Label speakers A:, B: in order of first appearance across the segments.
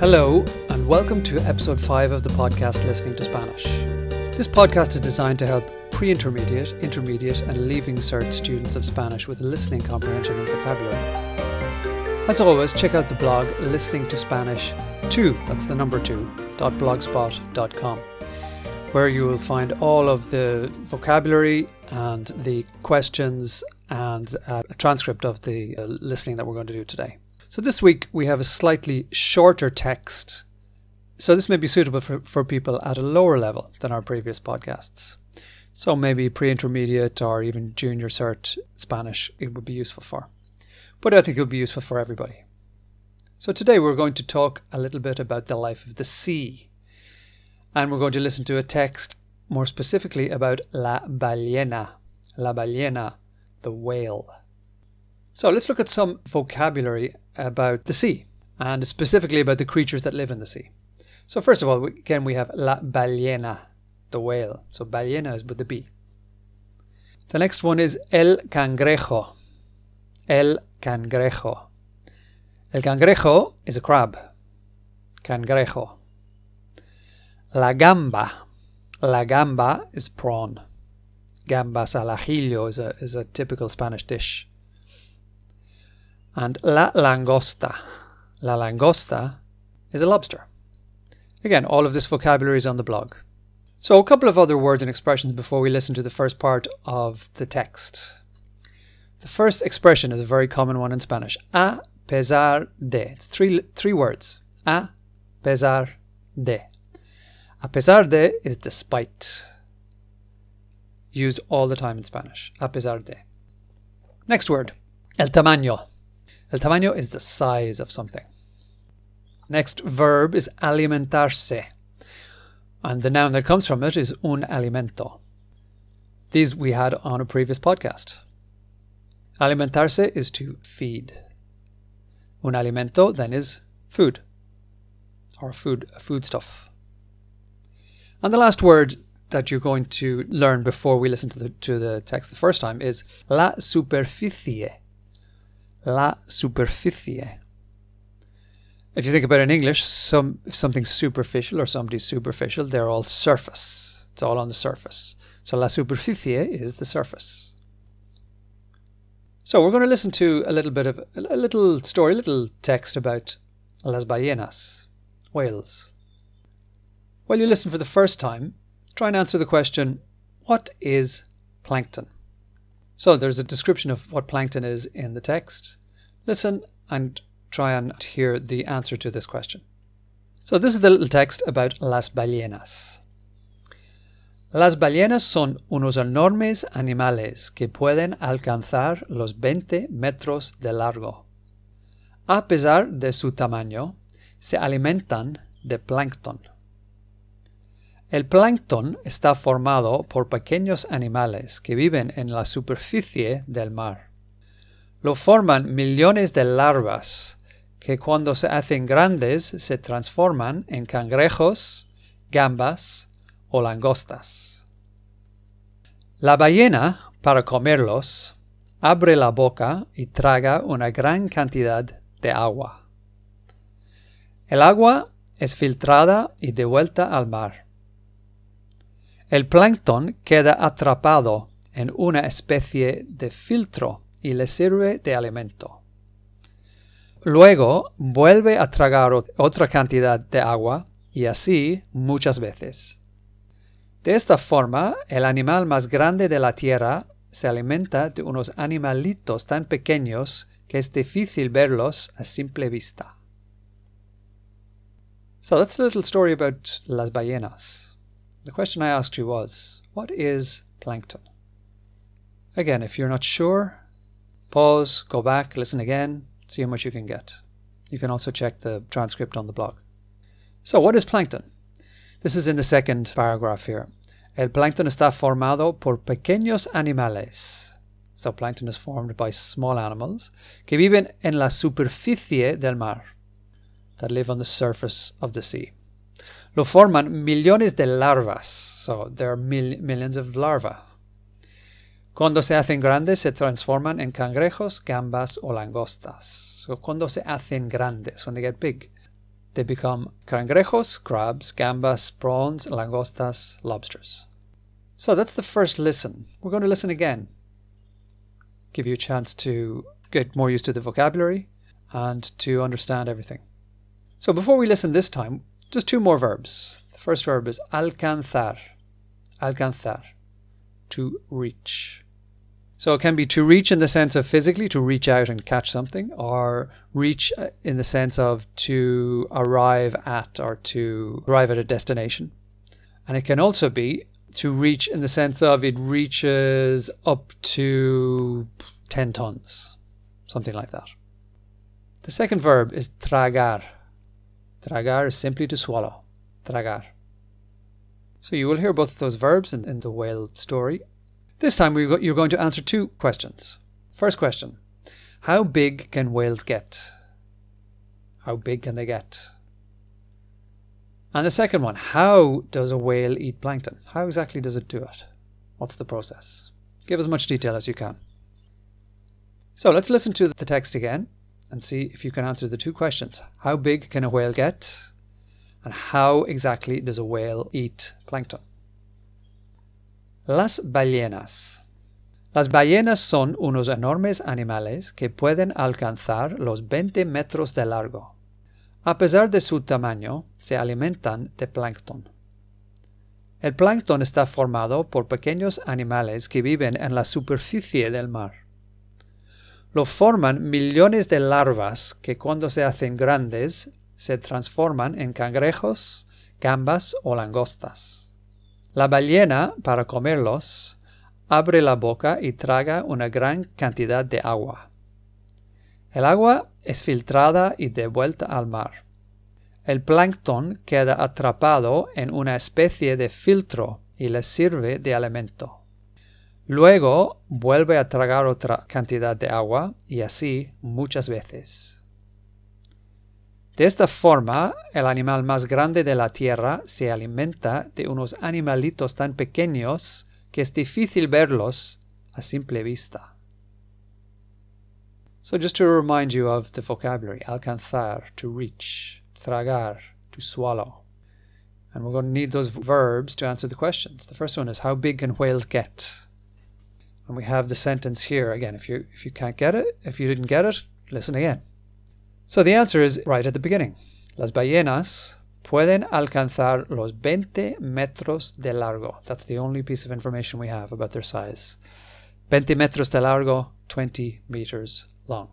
A: Hello, and welcome to episode 5 of the podcast Listening to Spanish. This podcast is designed to help pre intermediate, intermediate, and leaving cert students of Spanish with listening comprehension and vocabulary. As always, check out the blog Listening to Spanish 2, that's the number 2, .blogspot.com, where you will find all of the vocabulary and the questions and uh, a transcript of the uh, listening that we're going to do today. So this week we have a slightly shorter text. So this may be suitable for, for people at a lower level than our previous podcasts. So maybe pre-intermediate or even junior cert Spanish it would be useful for. But I think it would be useful for everybody. So today we're going to talk a little bit about the life of the sea. And we're going to listen to a text more specifically about la ballena. La ballena, the whale. So let's look at some vocabulary about the sea and specifically about the creatures that live in the sea. So first of all, again, we have la ballena, the whale. So ballena is with the B. The next one is el cangrejo. El cangrejo. El cangrejo is a crab. Cangrejo. La gamba. La gamba is prawn. Gambas al ajillo is a, is a typical Spanish dish and la langosta. La langosta is a lobster. Again, all of this vocabulary is on the blog. So, a couple of other words and expressions before we listen to the first part of the text. The first expression is a very common one in Spanish. A pesar de. It's three, three words. A pesar de. A pesar de is despite. Used all the time in Spanish. A pesar de. Next word. El tamaño. El tamaño is the size of something. Next verb is alimentarse, and the noun that comes from it is un alimento. These we had on a previous podcast. Alimentarse is to feed. Un alimento then is food, or food, foodstuff. And the last word that you're going to learn before we listen to the, to the text the first time is la superficie la superficie. If you think about it in English, some if something's superficial or somebody's superficial, they're all surface. It's all on the surface. So la superficie is the surface. So we're going to listen to a little bit of a little story, a little text about las ballenas, whales. While you listen for the first time, try and answer the question, what is plankton? So there's a description of what plankton is in the text. Listen and try and hear the answer to this question. So this is the little text about las ballenas. Las ballenas son unos enormes animales que pueden alcanzar los 20 metros de largo. A pesar de su tamaño, se alimentan de plancton. El plancton está formado por pequeños animales que viven en la superficie del mar. Lo forman millones de larvas que cuando se hacen grandes se transforman en cangrejos, gambas o langostas. La ballena, para comerlos, abre la boca y traga una gran cantidad de agua. El agua es filtrada y devuelta al mar. El plancton queda atrapado en una especie de filtro y le sirve de alimento. Luego vuelve a tragar otra cantidad de agua y así muchas veces. De esta forma, el animal más grande de la Tierra se alimenta de unos animalitos tan pequeños que es difícil verlos a simple vista. So that's a little story about las ballenas. The question I asked you was, what is plankton? Again, if you're not sure, pause, go back, listen again, see how much you can get. You can also check the transcript on the blog. So, what is plankton? This is in the second paragraph here. El plancton está formado por pequeños animales. So, plankton is formed by small animals que viven en la superficie del mar, that live on the surface of the sea. Lo forman millones de larvas. So there are mil millions of larvae. Cuando se hacen grandes se transforman en cangrejos, gambas o langostas. So cuando se hacen grandes, when they get big. they become cangrejos, crabs, gambas, prawns, langostas, lobsters. So that's the first listen. We're going to listen again. Give you a chance to get more used to the vocabulary and to understand everything. So before we listen this time, just two more verbs. The first verb is alcanzar. Alcanzar. To reach. So it can be to reach in the sense of physically, to reach out and catch something, or reach uh, in the sense of to arrive at or to arrive at a destination. And it can also be to reach in the sense of it reaches up to 10 tons, something like that. The second verb is tragar. Tragar is simply to swallow. Tragar. So you will hear both of those verbs in, in the whale story. This time we you're going to answer two questions. First question How big can whales get? How big can they get? And the second one, how does a whale eat plankton? How exactly does it do it? What's the process? Give as much detail as you can. So let's listen to the text again and see if you can answer the two questions. How big can a whale get? And how exactly does a whale eat plankton? Las ballenas. Las ballenas son unos enormes animales que pueden alcanzar los 20 metros de largo. A pesar de su tamaño, se alimentan de plancton. El plancton está formado por pequeños animales que viven en la superficie del mar. Lo forman millones de larvas que cuando se hacen grandes se transforman en cangrejos, gambas o langostas. La ballena, para comerlos, abre la boca y traga una gran cantidad de agua. El agua es filtrada y devuelta al mar. El plancton queda atrapado en una especie de filtro y le sirve de alimento. Luego vuelve a tragar otra cantidad de agua y así muchas veces. De esta forma, el animal más grande de la Tierra se alimenta de unos animalitos tan pequeños que es difícil verlos a simple vista. So just to remind you of the vocabulary, alcanzar, to reach, tragar, to swallow. And we're going to need those verbs to answer the questions. The first one is how big can whales get? And we have the sentence here again. If you if you can't get it, if you didn't get it, listen again. So the answer is right at the beginning. Las ballenas pueden alcanzar los 20 metros de largo. That's the only piece of information we have about their size. 20 metros de largo, 20 meters long.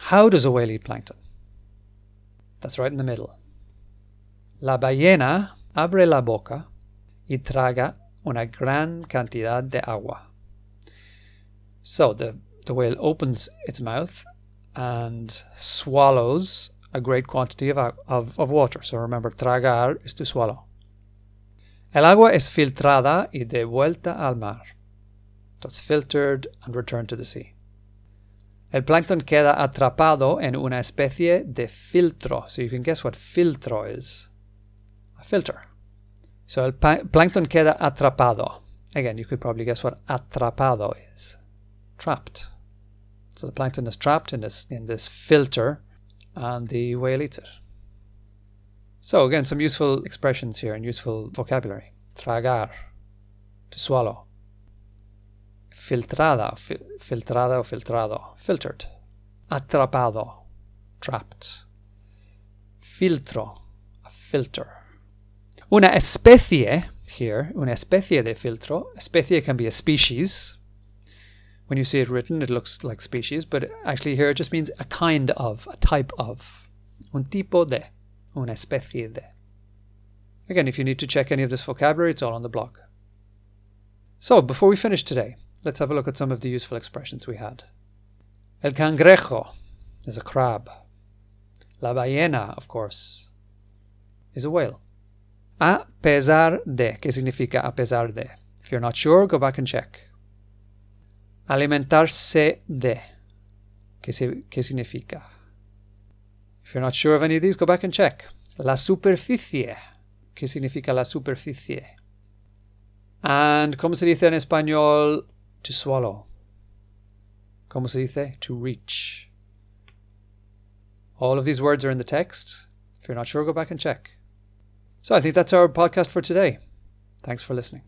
A: How does a whale eat plankton? That's right in the middle. La ballena abre la boca y traga una gran cantidad de agua. So the, the whale opens its mouth and swallows a great quantity of, of, of water. So remember, tragar is to swallow. El agua es filtrada y devuelta al mar. That's filtered and returned to the sea. El plancton queda atrapado en una especie de filtro. So you can guess what filtro is. A filter. So el plancton queda atrapado. Again, you could probably guess what atrapado is. Trapped. So the plankton is trapped in this in this filter and the whale eats it. So again, some useful expressions here and useful vocabulary. Tragar, to swallow filtrada, fi filtrada o filtrado, filtered, atrapado, trapped, filtro, a filter. Una especie here, una especie de filtro, especie can be a species. When you see it written, it looks like species, but actually here it just means a kind of, a type of. Un tipo de, una especie de. Again, if you need to check any of this vocabulary, it's all on the blog. So, before we finish today, Let's have a look at some of the useful expressions we had. El cangrejo is a crab. La ballena, of course, is a whale. A pesar de, ¿qué significa a pesar de? If you're not sure, go back and check. Alimentarse de, ¿qué, se, qué significa? If you're not sure of any of these, go back and check. La superficie, ¿qué significa la superficie? And, ¿cómo se dice en español to swallow. ¿Cómo se dice? To reach. All of these words are in the text. If you're not sure, go back and check. So I think that's our podcast for today. Thanks for listening.